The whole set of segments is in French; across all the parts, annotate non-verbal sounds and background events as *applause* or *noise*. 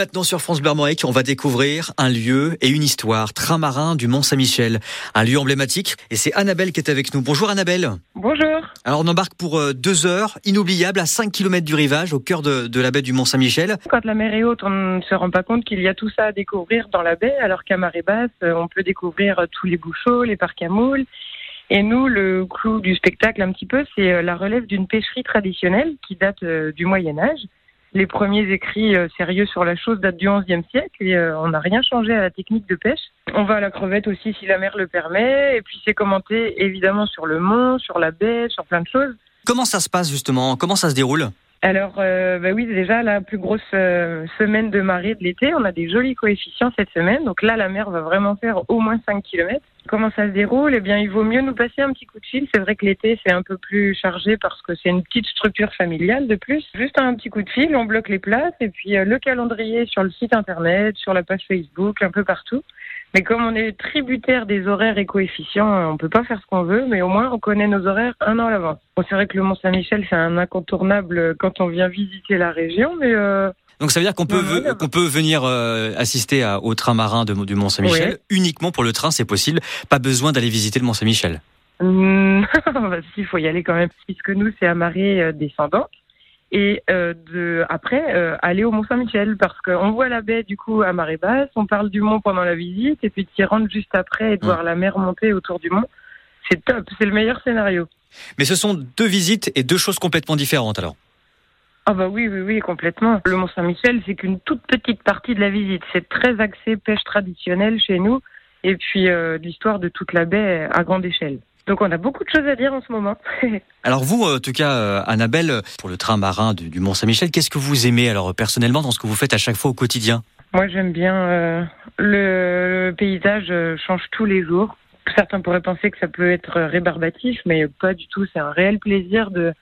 Maintenant sur France Bleu on va découvrir un lieu et une histoire, train marin du Mont Saint-Michel, un lieu emblématique. Et c'est Annabelle qui est avec nous. Bonjour Annabelle. Bonjour. Alors on embarque pour euh, deux heures, inoubliables, à 5 km du rivage, au cœur de, de la baie du Mont Saint-Michel. Quand la mer est haute, on ne se rend pas compte qu'il y a tout ça à découvrir dans la baie, alors qu'à marée basse, euh, on peut découvrir euh, tous les bouchots, les parcs à moules. Et nous, le clou du spectacle un petit peu, c'est la relève d'une pêcherie traditionnelle qui date du Moyen Âge les premiers écrits euh, sérieux sur la chose datent du XIe siècle et euh, on n'a rien changé à la technique de pêche. On va à la crevette aussi si la mer le permet et puis c'est commenté évidemment sur le mont, sur la baie, sur plein de choses. Comment ça se passe justement? Comment ça se déroule? Alors, euh, bah oui, déjà la plus grosse semaine de marée de l'été, on a des jolis coefficients cette semaine. Donc là, la mer va vraiment faire au moins 5 km. Comment ça se déroule? Eh bien, il vaut mieux nous passer un petit coup de fil. C'est vrai que l'été, c'est un peu plus chargé parce que c'est une petite structure familiale de plus. Juste un petit coup de fil, on bloque les places et puis euh, le calendrier sur le site internet, sur la page Facebook, un peu partout. Mais comme on est tributaire des horaires et coefficients, on peut pas faire ce qu'on veut, mais au moins on connaît nos horaires un an à l'avance. Bon, c'est vrai que le Mont Saint-Michel, c'est un incontournable quand on vient visiter la région, mais euh, donc ça veut dire qu'on peut, qu'on peut venir euh, assister à, au train marin de, du Mont Saint-Michel uniquement pour le train, c'est possible. Pas besoin d'aller visiter le Mont Saint-Michel. Mmh, *laughs* il faut y aller quand même, puisque nous c'est à marée euh, descendante. Et euh, de, après, aller au Mont Saint-Michel, parce qu'on voit la baie du coup à marée basse, on parle du mont pendant la visite, et puis de s'y rendre juste après et de mmh. voir la mer monter autour du mont. C'est top, c'est le meilleur scénario. Mais ce sont deux visites et deux choses complètement différentes alors ah bah oui, oui, oui, complètement. Le Mont Saint-Michel, c'est qu'une toute petite partie de la visite. C'est très axé pêche traditionnelle chez nous et puis euh, l'histoire de toute la baie à grande échelle. Donc on a beaucoup de choses à dire en ce moment. *laughs* alors vous, en tout cas, euh, Annabelle, pour le train marin du, Mont Saint-Michel, qu'est-ce que vous aimez alors personnellement dans ce que vous faites à chaque fois au quotidien? Moi j'aime bien euh, le, paysage change tous les jours. Certains pourraient penser que ça peut être rébarbatif, mais pas du tout. C'est un réel plaisir de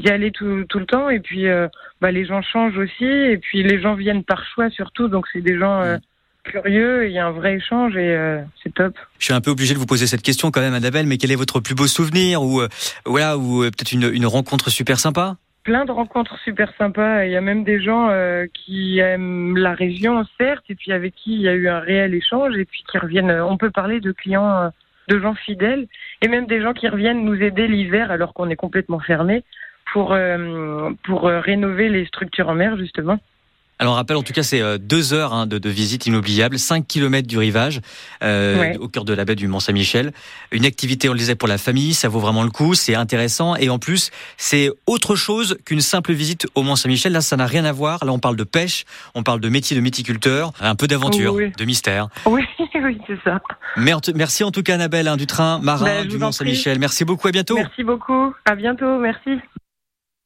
d'y aller tout, tout, le temps. Et puis, euh, bah, les gens changent aussi. Et puis, les gens viennent par choix surtout. Donc, c'est des gens euh, curieux. Il y a un vrai échange et euh, c'est top. Je suis un peu obligé de vous poser cette question quand même, Annabelle. Mais quel est votre plus beau souvenir ou voilà ou peut-être une, une rencontre super sympa? Plein de rencontres super sympas. Il y a même des gens qui aiment la région, certes, et puis avec qui il y a eu un réel échange, et puis qui reviennent. On peut parler de clients, de gens fidèles, et même des gens qui reviennent nous aider l'hiver alors qu'on est complètement fermé pour, euh, pour euh, rénover les structures en mer, justement. Alors, on rappelle, en tout cas, c'est euh, deux heures hein, de, de, visite inoubliable, 5 kilomètres du rivage, euh, au cœur de la baie du Mont-Saint-Michel. Une activité, on le disait, pour la famille, ça vaut vraiment le coup, c'est intéressant. Et en plus, c'est autre chose qu'une simple visite au Mont-Saint-Michel. Là, ça n'a rien à voir. Là, on parle de pêche, on parle de métier de méticulteur, un peu d'aventure, de mystère. Oui, *laughs* oui, c'est ça. Merci en tout cas, Annabelle, hein, du train marin ben, du Mont-Saint-Michel. Merci beaucoup, à bientôt. Merci beaucoup, à bientôt, merci.